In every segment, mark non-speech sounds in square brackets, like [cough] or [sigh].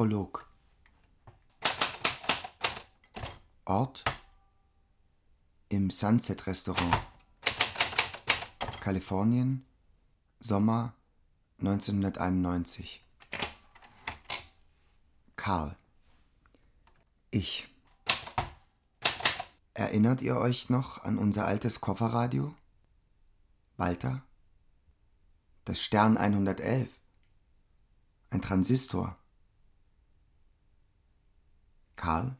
Prolog. Ort im Sunset Restaurant. Kalifornien, Sommer 1991. Karl. Ich. Erinnert ihr euch noch an unser altes Kofferradio? Walter? Das Stern 111. Ein Transistor. Karl?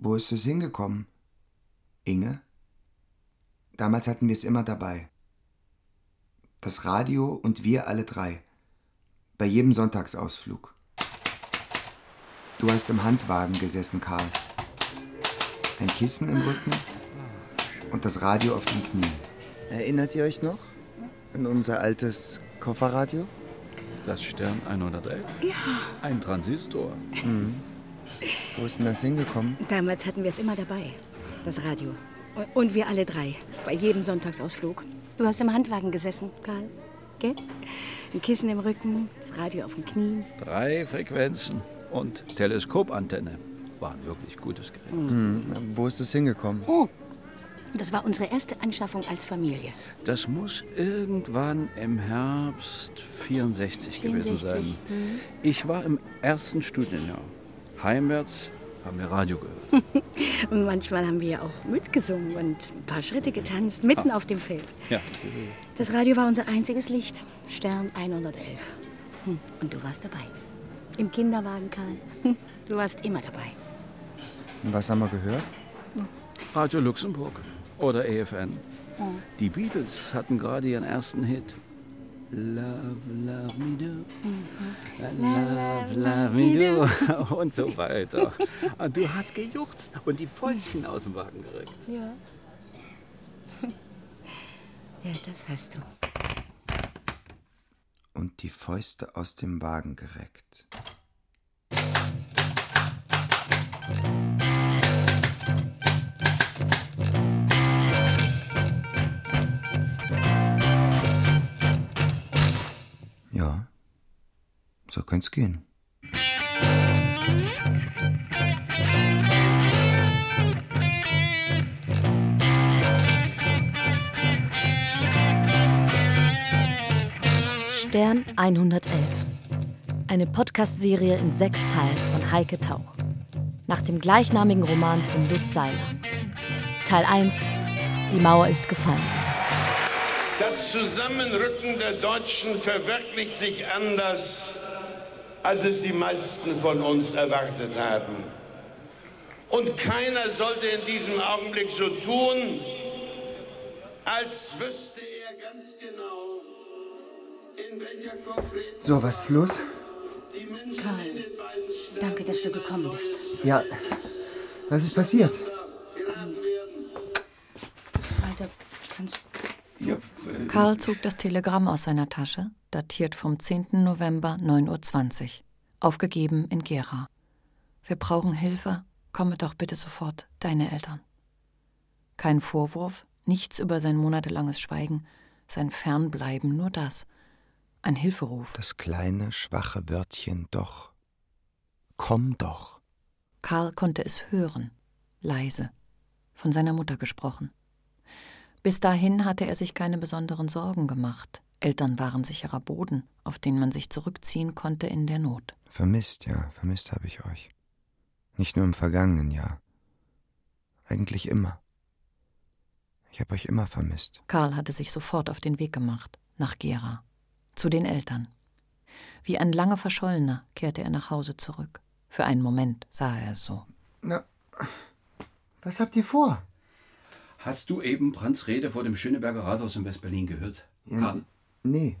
Wo ist es hingekommen? Inge? Damals hatten wir es immer dabei. Das Radio und wir alle drei. Bei jedem Sonntagsausflug. Du hast im Handwagen gesessen, Karl. Ein Kissen im Rücken und das Radio auf den Knien. Erinnert ihr euch noch an unser altes Kofferradio? Das Stern 111? Ja. Ein Transistor. Mhm. Wo ist denn das hingekommen? Damals hatten wir es immer dabei. Das Radio. Und wir alle drei. Bei jedem Sonntagsausflug. Du hast im Handwagen gesessen, Karl. Gell? Ein Kissen im Rücken, das Radio auf den Knien. Drei Frequenzen und Teleskopantenne. War ein wirklich gutes Gerät. Mhm. Wo ist es hingekommen? Oh, das war unsere erste Anschaffung als Familie. Das muss irgendwann im Herbst 64, 64. gewesen sein. Mhm. Ich war im ersten Studienjahr. Heimwärts haben wir Radio gehört. und [laughs] manchmal haben wir auch mitgesungen und ein paar Schritte getanzt, mitten ah. auf dem Feld. Ja. Das Radio war unser einziges Licht. Stern 111. Hm, und du warst dabei. Im Kinderwagen, Karl. Hm, du warst immer dabei. Und was haben wir gehört? Radio Luxemburg oder EFN. Die Beatles hatten gerade ihren ersten Hit. Love, love me do. Mhm. Love, love me do. [laughs] Und so weiter. Und du hast gejuchzt und die Fäustchen aus dem Wagen gerückt. Ja. [laughs] Ja, das hast du. Und die Fäuste aus dem Wagen gereckt. So könnte es gehen. Stern 111. Eine Podcast-Serie in sechs Teilen von Heike Tauch. Nach dem gleichnamigen Roman von Lutz Seiler. Teil 1. Die Mauer ist gefallen. Das Zusammenrücken der Deutschen verwirklicht sich anders als es die meisten von uns erwartet haben. Und keiner sollte in diesem Augenblick so tun, als wüsste er ganz genau, in welcher konkreten So, was ist los? Karl, danke, dass du gekommen bist. Ja, was ist passiert? Alter, kannst ja, äh, Karl zog das Telegramm aus seiner Tasche, datiert vom 10. November 9.20 Uhr. Aufgegeben in Gera. Wir brauchen Hilfe. Komme doch bitte sofort, deine Eltern. Kein Vorwurf, nichts über sein monatelanges Schweigen, sein Fernbleiben, nur das. Ein Hilferuf. Das kleine, schwache Wörtchen doch. Komm doch. Karl konnte es hören, leise, von seiner Mutter gesprochen. Bis dahin hatte er sich keine besonderen Sorgen gemacht. Eltern waren sicherer Boden, auf den man sich zurückziehen konnte in der Not. Vermisst, ja, vermisst habe ich euch. Nicht nur im vergangenen Jahr. Eigentlich immer. Ich habe euch immer vermisst. Karl hatte sich sofort auf den Weg gemacht, nach Gera, zu den Eltern. Wie ein lange Verschollener kehrte er nach Hause zurück. Für einen Moment sah er es so. Na, was habt ihr vor? Hast du eben Brands Rede vor dem Schöneberger Rathaus in West-Berlin gehört? Ja, Karl? Nee.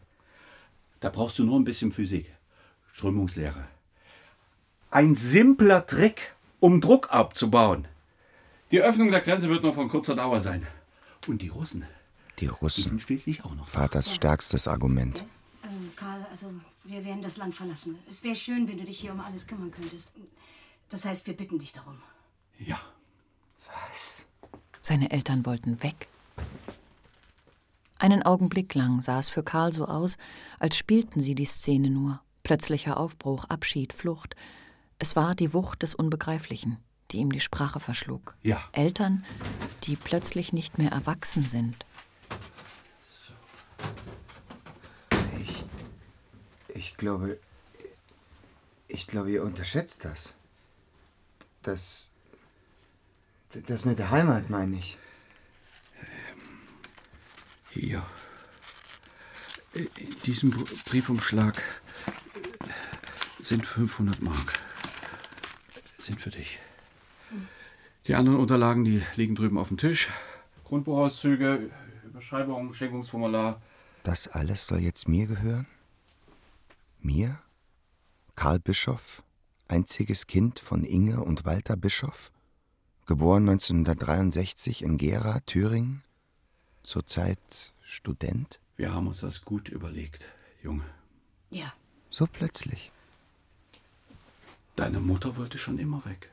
Da brauchst du nur ein bisschen Physik. Strömungslehre. Ein simpler Trick, um Druck abzubauen. Die Öffnung der Grenze wird nur von kurzer Dauer sein. Und die Russen. Die Russen. Die sind schließlich auch noch. Vaters stärkstes Argument. Ähm, Karl, also wir werden das Land verlassen. Es wäre schön, wenn du dich hier um alles kümmern könntest. Das heißt, wir bitten dich darum. Ja. Was? Seine Eltern wollten weg. Einen Augenblick lang sah es für Karl so aus, als spielten sie die Szene nur, Plötzlicher Aufbruch, Abschied, Flucht. Es war die Wucht des Unbegreiflichen, die ihm die Sprache verschlug. Ja. Eltern, die plötzlich nicht mehr erwachsen sind. Ich. Ich glaube. Ich glaube, ihr unterschätzt das. Das. Das mit der Heimat, meine ich. Hier. In diesem Briefumschlag sind 500 Mark. Sind für dich. Die anderen Unterlagen, die liegen drüben auf dem Tisch. Grundbuchauszüge, Überschreibung, Schenkungsformular. Das alles soll jetzt mir gehören? Mir? Karl Bischof, einziges Kind von Inge und Walter Bischof, geboren 1963 in Gera, Thüringen, zurzeit Student? Wir haben uns das gut überlegt, Junge. Ja. So plötzlich. Deine Mutter wollte schon immer weg.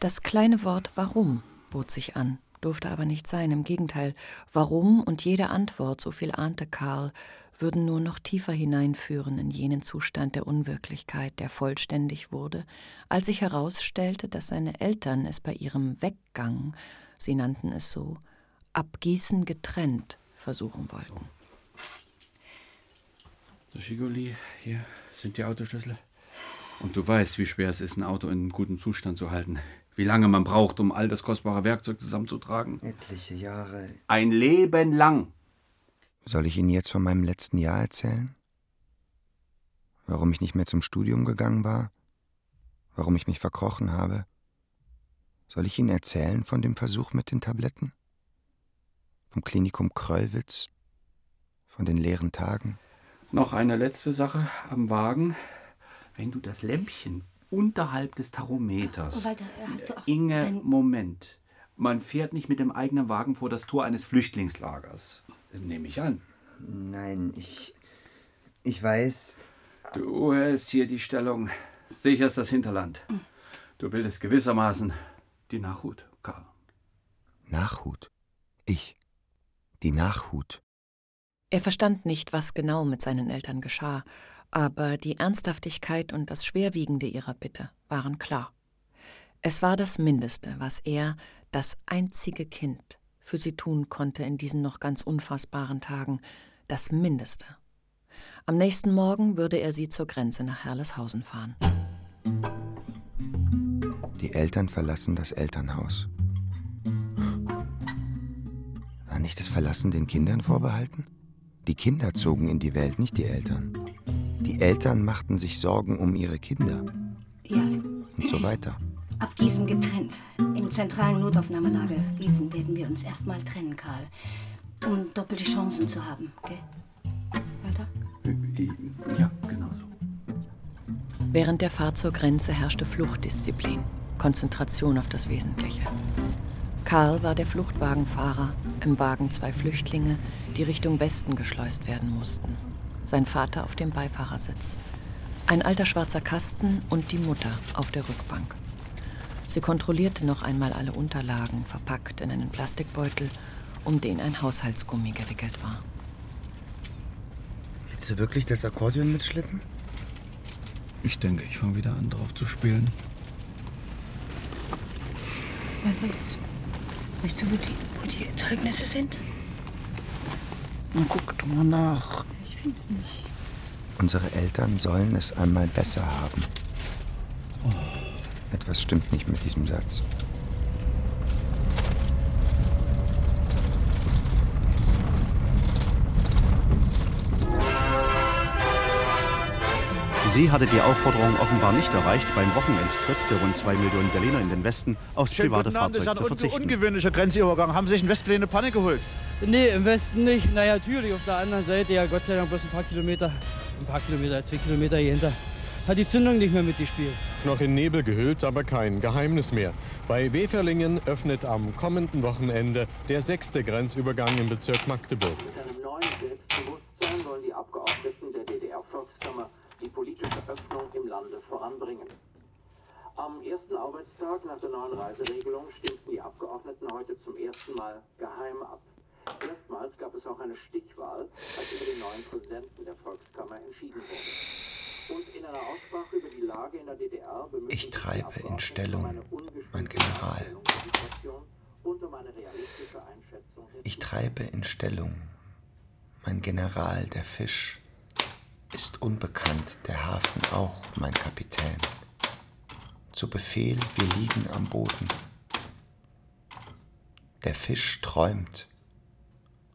Das kleine Wort Warum bot sich an, durfte aber nicht sein. Im Gegenteil, warum und jede Antwort, so viel ahnte Karl, würden nur noch tiefer hineinführen in jenen Zustand der Unwirklichkeit, der vollständig wurde, als sich herausstellte, dass seine Eltern es bei ihrem Weggang, sie nannten es so, abgießen getrennt versuchen wollten. So, Schigoli, hier sind die Autoschlüssel. Und du weißt, wie schwer es ist, ein Auto in gutem Zustand zu halten. Wie lange man braucht, um all das kostbare Werkzeug zusammenzutragen. Etliche Jahre. Ein Leben lang. Soll ich Ihnen jetzt von meinem letzten Jahr erzählen? Warum ich nicht mehr zum Studium gegangen war? Warum ich mich verkrochen habe? Soll ich Ihnen erzählen von dem Versuch mit den Tabletten? Vom Klinikum Kröllwitz? Von den leeren Tagen? Noch eine letzte Sache am Wagen. Wenn du das Lämpchen unterhalb des Tarometers. Oh, Walter, hast du auch Inge, Moment. Man fährt nicht mit dem eigenen Wagen vor das Tor eines Flüchtlingslagers. Nehme ich an. Nein, ich. Ich weiß. Du hältst hier die Stellung. Sicherst das Hinterland. Du bildest gewissermaßen die Nachhut, Karl. Nachhut. Ich. Die Nachhut. Er verstand nicht, was genau mit seinen Eltern geschah, aber die Ernsthaftigkeit und das Schwerwiegende ihrer Bitte waren klar. Es war das Mindeste, was er, das einzige Kind, für sie tun konnte in diesen noch ganz unfassbaren Tagen, das Mindeste. Am nächsten Morgen würde er sie zur Grenze nach Herleshausen fahren. Die Eltern verlassen das Elternhaus. War nicht das Verlassen den Kindern vorbehalten? Die Kinder zogen in die Welt, nicht die Eltern. Die Eltern machten sich Sorgen um ihre Kinder Ja, und so weiter. Ab Gießen getrennt. Im zentralen Notaufnahmelager Gießen werden wir uns erstmal trennen, Karl. Um doppelte Chancen zu haben, gell? Walter? Ja, genau so. Während der Fahrt zur Grenze herrschte Fluchtdisziplin, Konzentration auf das Wesentliche. Karl war der Fluchtwagenfahrer, im Wagen zwei Flüchtlinge, die Richtung Westen geschleust werden mussten. Sein Vater auf dem Beifahrersitz. Ein alter schwarzer Kasten und die Mutter auf der Rückbank. Sie kontrollierte noch einmal alle Unterlagen, verpackt in einen Plastikbeutel, um den ein Haushaltsgummi gewickelt war. Willst du wirklich das Akkordeon mitschleppen? Ich denke, ich fange wieder an, drauf zu spielen. Jetzt weißt du, wo die, wo die Zeugnisse sind? Na, guck doch mal nach. Ich find's nicht. Unsere Eltern sollen es einmal besser haben. Etwas stimmt nicht mit diesem Satz. Sie hatte die Aufforderung offenbar nicht erreicht, beim Wochenendtrip der rund zwei Millionen Berliner in den Westen aufs Schönen private guten Abend, das Fahrzeug ist zu ein un verzichten. ungewöhnlicher Grenzübergang. Haben Sie sich in Westberlin eine Panne geholt? Nee, im Westen nicht. Naja, natürlich auf der anderen Seite, ja Gott sei Dank bloß ein paar Kilometer, ein paar Kilometer, zwei Kilometer hier hinter, hat die Zündung nicht mehr mitgespielt. Noch in Nebel gehüllt, aber kein Geheimnis mehr. Bei Weferlingen öffnet am kommenden Wochenende der sechste Grenzübergang im Bezirk Magdeburg. Mit einem neuen Selbstbewusstsein wollen die Abgeordneten der DDR-Volkskammer die politische Öffnung im Lande voranbringen. Am ersten Arbeitstag nach der neuen Reiseregelung stimmten die Abgeordneten heute zum ersten Mal geheim ab. Erstmals gab es auch eine Stichwahl, als über den neuen Präsidenten der Volkskammer entschieden wurde. Ich treibe in Stellung, mein General. Ich treibe in Stellung, mein General, der Fisch. Ist unbekannt, der Hafen auch, mein Kapitän. Zu Befehl, wir liegen am Boden. Der Fisch träumt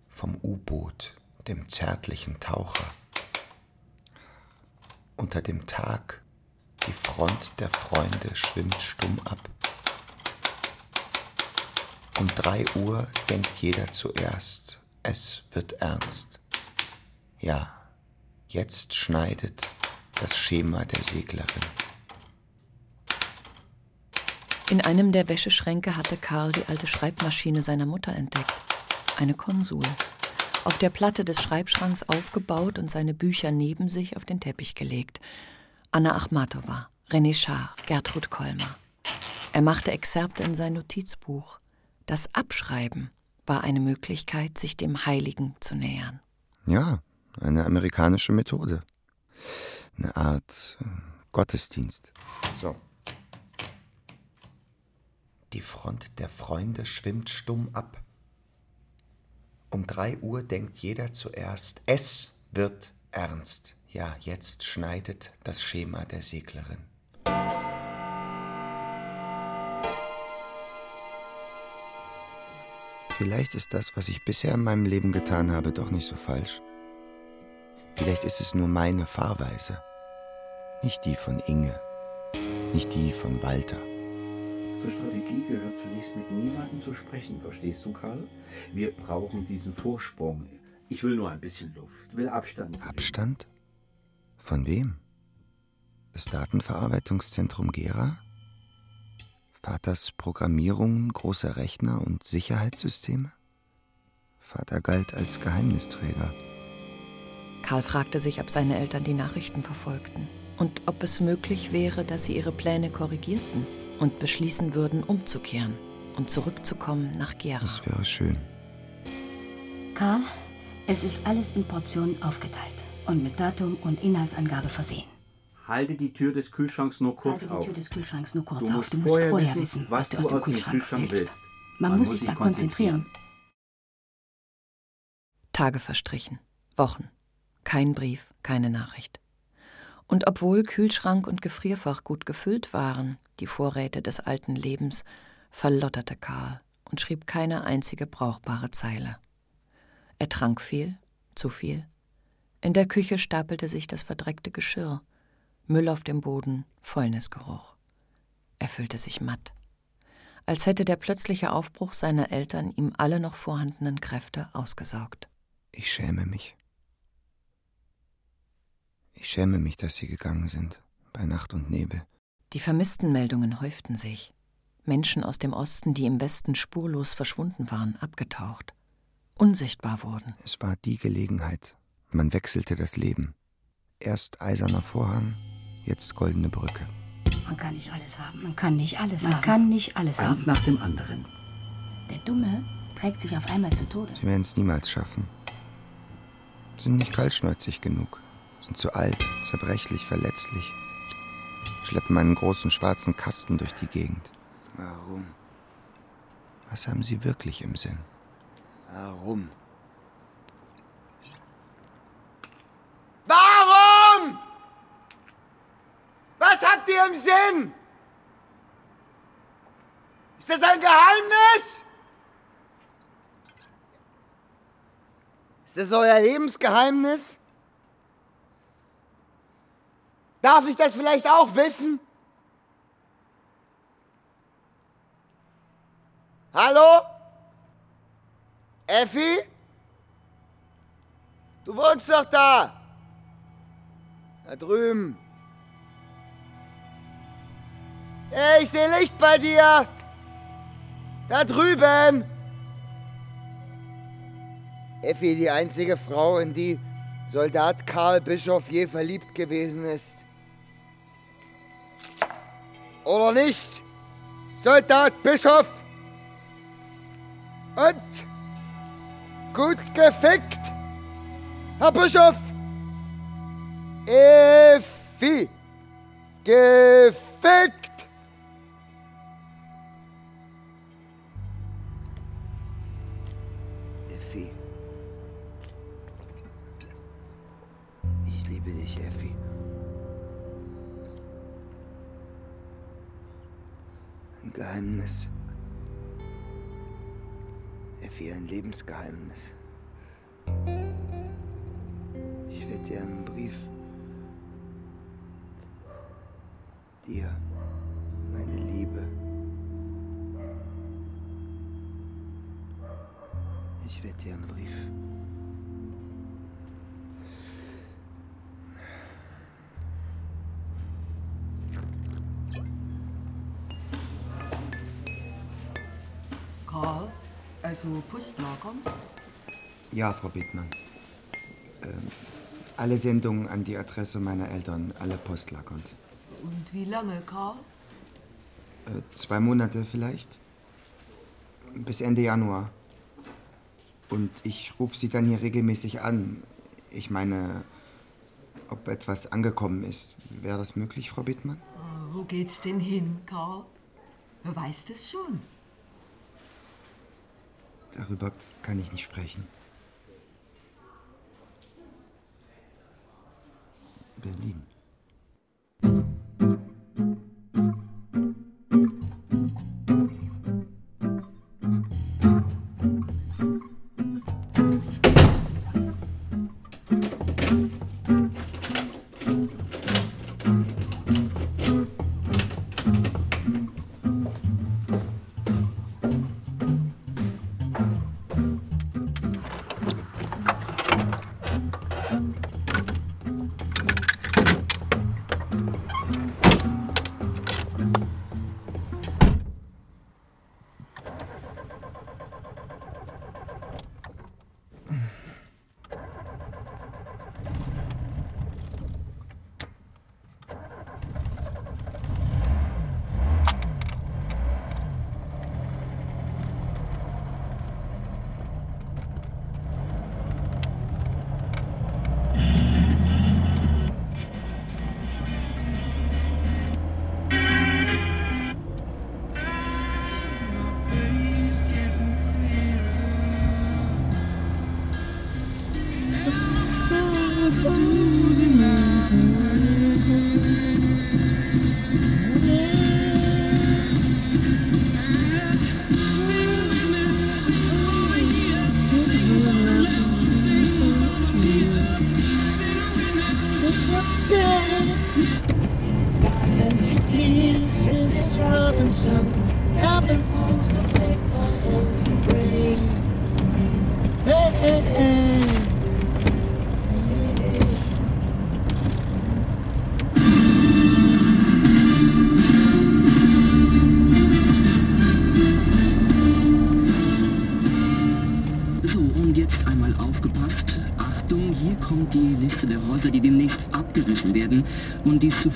vom U-Boot, dem zärtlichen Taucher. Unter dem Tag, die Front der Freunde schwimmt stumm ab. Um drei Uhr denkt jeder zuerst, es wird ernst. Ja, jetzt schneidet das Schema der Seglerin. In einem der Wäscheschränke hatte Karl die alte Schreibmaschine seiner Mutter entdeckt. Eine Konsul. Auf der Platte des Schreibschranks aufgebaut und seine Bücher neben sich auf den Teppich gelegt. Anna Achmatova, René Char, Gertrud Kolmer. Er machte Exzerpte in sein Notizbuch. Das Abschreiben war eine Möglichkeit, sich dem Heiligen zu nähern. Ja, eine amerikanische Methode. Eine Art äh, Gottesdienst. So. Die Front der Freunde schwimmt stumm ab. Um drei Uhr denkt jeder zuerst, es wird ernst. Ja, jetzt schneidet das Schema der Seglerin. Vielleicht ist das, was ich bisher in meinem Leben getan habe, doch nicht so falsch. Vielleicht ist es nur meine Fahrweise, nicht die von Inge, nicht die von Walter. Zur Strategie gehört zunächst mit niemandem zu sprechen, verstehst du, Karl? Wir brauchen diesen Vorsprung. Ich will nur ein bisschen Luft, will Abstand. Abstand? Von wem? Das Datenverarbeitungszentrum Gera? Vaters Programmierungen großer Rechner und Sicherheitssysteme? Vater galt als Geheimnisträger. Karl fragte sich, ob seine Eltern die Nachrichten verfolgten und ob es möglich wäre, dass sie ihre Pläne korrigierten und beschließen würden, umzukehren und zurückzukommen nach Gera. Das wäre schön. Karl, es ist alles in Portionen aufgeteilt und mit Datum und Inhaltsangabe versehen. Halte die Tür des Kühlschranks nur kurz Halte auf. die Tür des Kühlschranks nur kurz du auf. musst Du musst vorher, vorher wissen, wissen, was du aus dem Kühlschrank Kühlschrank willst. willst. Man, muss sich da konzentrieren. Tage verstrichen, Wochen. Kein Brief, keine Nachricht. Und obwohl Kühlschrank und Gefrierfach gut gefüllt waren, die Vorräte des alten Lebens, verlotterte Karl und schrieb keine einzige brauchbare Zeile. Er trank viel, zu viel. In der Küche stapelte sich das verdreckte Geschirr, Müll auf dem Boden, Fäulnisgeruch. Er fühlte sich matt, als hätte der plötzliche Aufbruch seiner Eltern ihm alle noch vorhandenen Kräfte ausgesaugt. Ich schäme mich. Ich schäme mich, dass sie gegangen sind, bei Nacht und Nebel. Die Vermisstenmeldungen häuften sich. Menschen aus dem Osten, die im Westen spurlos verschwunden waren, abgetaucht, unsichtbar wurden. Es war die Gelegenheit. Man wechselte das Leben. Erst eiserner Vorhang, jetzt goldene Brücke. Man kann nicht alles haben. Man kann nicht alles Man haben. kann nicht alles Eins haben. nach dem anderen. Der Dumme trägt sich auf einmal zu Tode. Sie werden es niemals schaffen. Sind nicht kaltschnäuzig genug. Zu alt, zerbrechlich, verletzlich. Schleppen einen großen schwarzen Kasten durch die Gegend. Warum? Was haben Sie wirklich im Sinn? Warum? Warum? Was habt ihr im Sinn? Ist das ein Geheimnis? Ist das euer Lebensgeheimnis? Darf ich das vielleicht auch wissen? Hallo? Effi? Du wohnst doch da. Da drüben. Hey, ich sehe Licht bei dir. Da drüben. Effi, die einzige Frau, in die Soldat Karl Bischof je verliebt gewesen ist. Oder nicht? Soldat Bischof! Und Gut gefickt! Herr Bischof! Effi! Gefickt! Geheimnis. Effi, ein Lebensgeheimnis. Ich werde dir einen Brief. Dir, meine Liebe. Ich werde dir einen Brief. Also Postlager? Ja, Frau Bittmann. Ähm, alle Sendungen an die Adresse meiner Eltern, alle postlagernd. Und wie lange, Karl? Äh, zwei Monate vielleicht. Bis Ende Januar. Und ich rufe Sie dann hier regelmäßig an. Ich meine, ob etwas angekommen ist. Wäre das möglich, Frau Bittmann? Äh, Wo geht's denn hin, Karl? Wer weiß das schon? Darüber kann ich nicht sprechen. Berlin.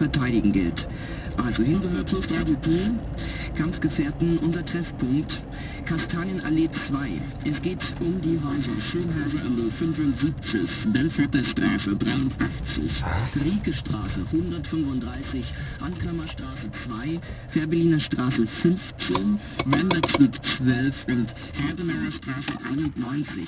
Verteidigen gilt. Also Hinterhöfe, Stadiopool, Kampfgefährten, unser Treffpunkt, Kastanienallee 2. Es geht um die Häuser Schönhauserallee 75, Belforter Straße 83, Riekestraße 135, Anklamerstraße 2, Fährberliner Straße 15, Rambert Street 12 und Herbener Straße 91.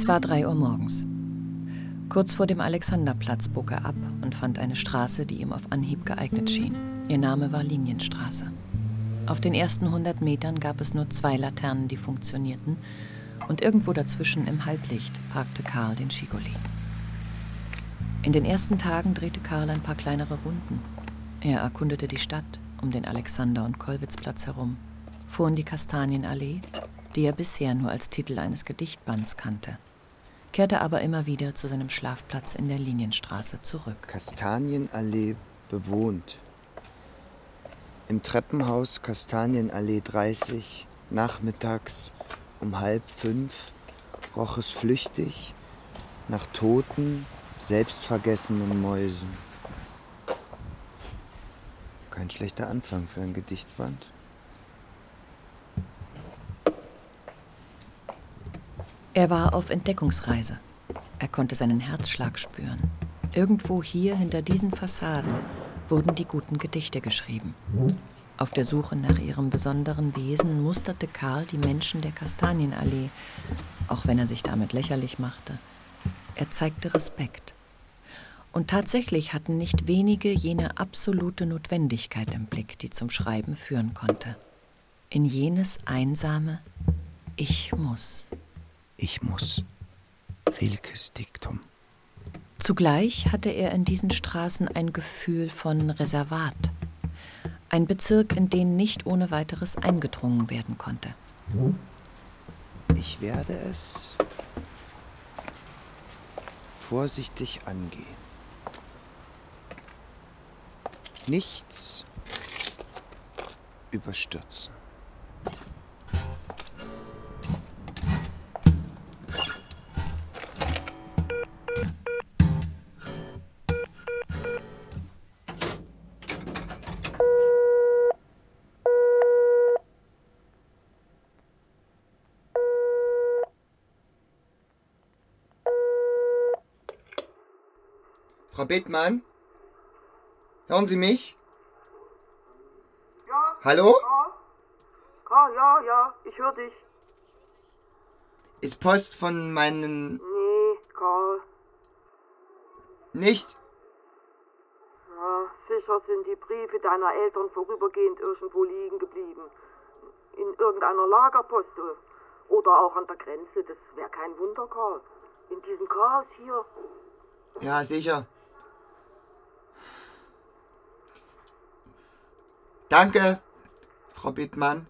Es war drei Uhr morgens. Kurz vor dem Alexanderplatz bog er ab und fand eine Straße, die ihm auf Anhieb geeignet schien. Ihr Name war Linienstraße. Auf den ersten 100 Metern gab es nur zwei Laternen, die funktionierten, und irgendwo dazwischen im Halblicht parkte Karl den Schigoli. In den ersten Tagen drehte Karl ein paar kleinere Runden. Er erkundete die Stadt um den Alexander- und Kollwitzplatz herum, fuhr in die Kastanienallee, die er bisher nur als Titel eines Gedichtbands kannte, kehrte aber immer wieder zu seinem Schlafplatz in der Linienstraße zurück. Kastanienallee bewohnt. Im Treppenhaus Kastanienallee 30, nachmittags um halb fünf, roch es flüchtig nach toten, selbstvergessenen Mäusen. Kein schlechter Anfang für ein Gedichtband. Er war auf Entdeckungsreise. Er konnte seinen Herzschlag spüren. Irgendwo hier hinter diesen Fassaden wurden die guten Gedichte geschrieben. Auf der Suche nach ihrem besonderen Wesen musterte Karl die Menschen der Kastanienallee, auch wenn er sich damit lächerlich machte. Er zeigte Respekt. Und tatsächlich hatten nicht wenige jene absolute Notwendigkeit im Blick, die zum Schreiben führen konnte. In jenes einsame Ich muss. Ich muss. Rilkes Diktum. Zugleich hatte er in diesen Straßen ein Gefühl von Reservat. Ein Bezirk, in den nicht ohne weiteres eingedrungen werden konnte. Ich werde es vorsichtig angehen. Nichts überstürzen. Frau Bittmann? Hören Sie mich? Ja. Hallo? Ja. Karl, ja, ja, ich höre dich. Ist Post von meinen... Nee, Karl. Nicht? Ja, sicher sind die Briefe deiner Eltern vorübergehend irgendwo liegen geblieben. In irgendeiner Lagerpost oder auch an der Grenze. Das wäre kein Wunder, Karl. In diesem Chaos hier. Ja, sicher. Danke, Frau Bittmann.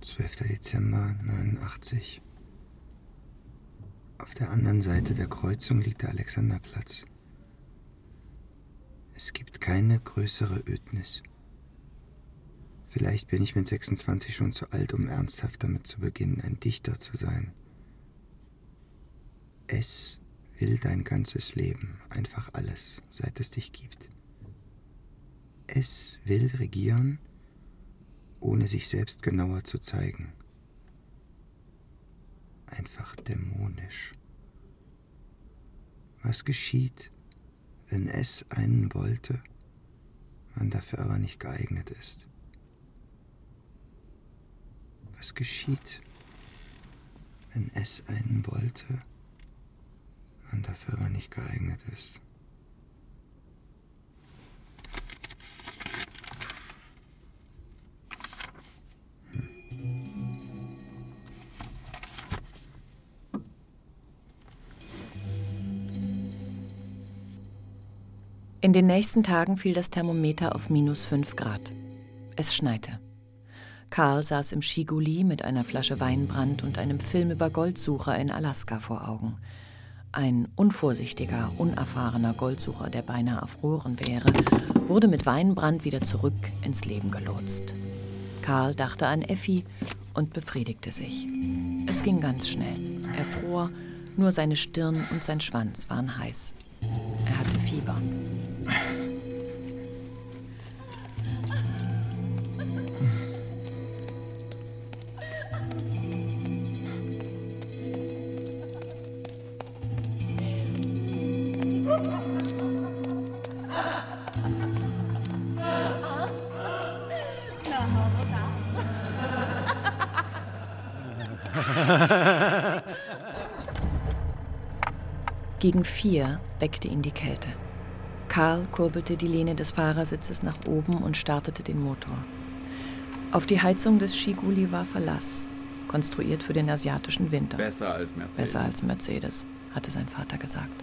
Zwölfter Dezember 89. Auf der anderen Seite der Kreuzung liegt der Alexanderplatz. Es gibt keine größere Ödnis. Vielleicht bin ich mit 26 schon zu alt, um ernsthaft damit zu beginnen, ein Dichter zu sein. Es will dein ganzes Leben, einfach alles, seit es dich gibt. Es will regieren, ohne sich selbst genauer zu zeigen. Einfach dämonisch. Was geschieht, wenn es einen wollte, man dafür aber nicht geeignet ist? Was geschieht, wenn es einen wollte, man dafür aber nicht geeignet ist? In den nächsten Tagen fiel das Thermometer auf minus 5 Grad. Es schneite. Karl saß im Skiguli mit einer Flasche Weinbrand und einem Film über Goldsucher in Alaska vor Augen. Ein unvorsichtiger, unerfahrener Goldsucher, der beinahe erfroren wäre, wurde mit Weinbrand wieder zurück ins Leben gelotst. Karl dachte an Effi und befriedigte sich. Es ging ganz schnell. Er fror, nur seine Stirn und sein Schwanz waren heiß. Er hatte Fieber. Gegen vier weckte ihn die Kälte. Karl kurbelte die Lehne des Fahrersitzes nach oben und startete den Motor. Auf die Heizung des Skiguli war Verlass, konstruiert für den asiatischen Winter. Besser als Mercedes. Besser als Mercedes, hatte sein Vater gesagt.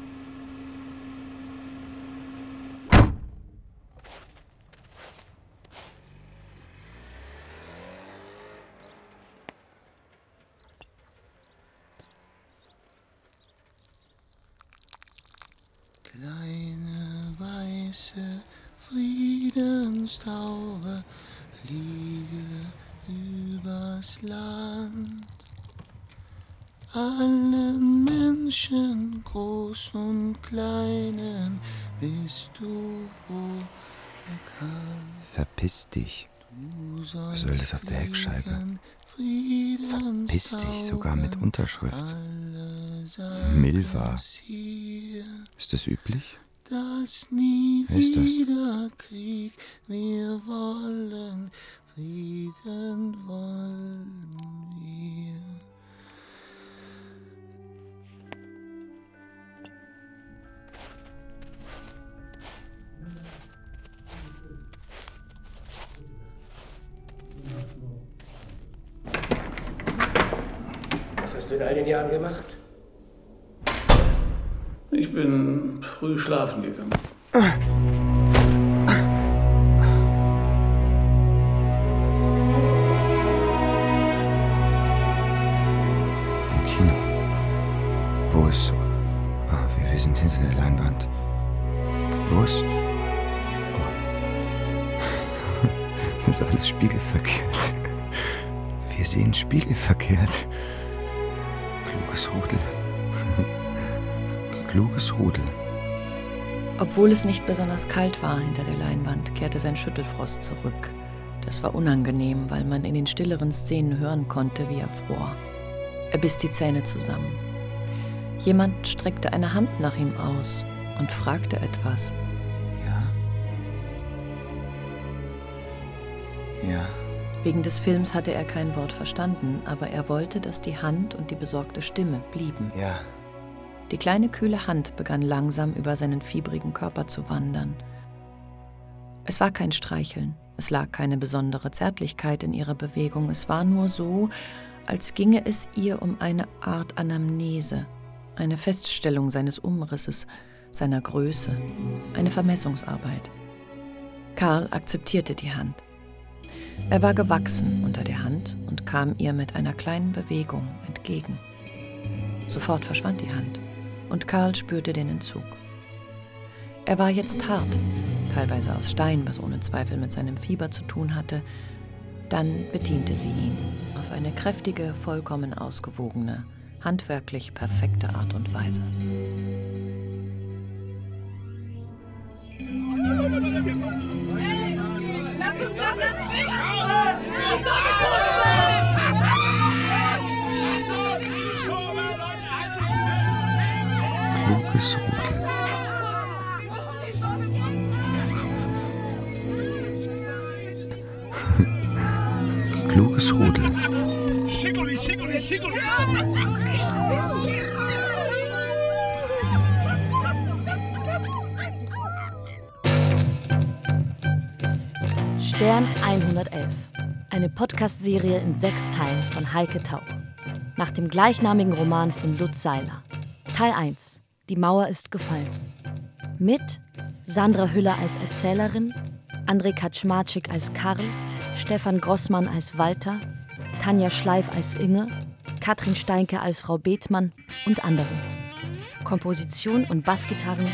Allen Menschen, groß und kleinen, bist du wohl bekannt. Verpiss dich. Was soll das auf der Heckscheibe? Verpiss dich, sogar mit Unterschrift. Milva. Ist das üblich? dass nie ist das? wieder Krieg wir wollen, Frieden wollen in all den Jahren gemacht? Ich bin früh schlafen gegangen. Im Kino. Wo ist. Ah, wir, wir sind hinter der Leinwand. Wo ist. Oh. [laughs] Das ist alles spiegelverkehrt. Wir sehen spiegelverkehrt. Kluges Rudel. [laughs] Kluges Rudel. Obwohl es nicht besonders kalt war hinter der Leinwand, kehrte sein Schüttelfrost zurück. Das war unangenehm, weil man in den stilleren Szenen hören konnte, wie er fror. Er biss die Zähne zusammen. Jemand streckte eine Hand nach ihm aus und fragte etwas. Ja. Wegen des Films hatte er kein Wort verstanden, aber er wollte, dass die Hand und die besorgte Stimme blieben. Ja. Die kleine kühle Hand begann langsam über seinen fiebrigen Körper zu wandern. Es war kein Streicheln, es lag keine besondere Zärtlichkeit in ihrer Bewegung, es war nur so, als ginge es ihr um eine Art Anamnese, eine Feststellung seines Umrisses, seiner Größe, eine Vermessungsarbeit. Karl akzeptierte die Hand. Er war gewachsen unter der Hand und kam ihr mit einer kleinen Bewegung entgegen. Sofort verschwand die Hand und Karl spürte den Entzug. Er war jetzt hart, teilweise aus Stein, was ohne Zweifel mit seinem Fieber zu tun hatte. Dann bediente sie ihn auf eine kräftige, vollkommen ausgewogene, handwerklich perfekte Art und Weise. [laughs] Kluges Rudel. Kluges Rudel. Schickuli, schickuli, schickuli. [laughs] Stern 111. Eine Podcast-Serie in sechs Teilen von Heike Tauch. Nach dem gleichnamigen Roman von Lutz Seiler. Teil 1. Die Mauer ist gefallen. Mit Sandra Hüller als Erzählerin, André Kaczmarczyk als Karl, Stefan Grossmann als Walter, Tanja Schleif als Inge, Katrin Steinke als Frau Bethmann und anderen. Komposition und Bassgitarren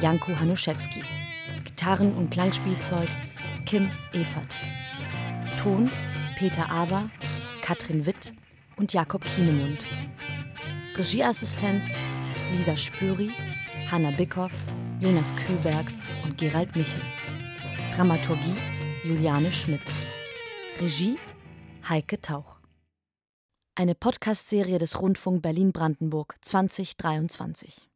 Janko Hanuszewski. Gitarren- und Klangspielzeug Kim Evert. Ton Peter Awer, Katrin Witt und Jakob Kienemund. Regieassistenz Lisa Spüri, Hanna Bickhoff, Jonas Kühlberg und Gerald Michel. Dramaturgie Juliane Schmidt. Regie Heike Tauch. Eine Podcast-Serie des Rundfunk Berlin-Brandenburg 2023.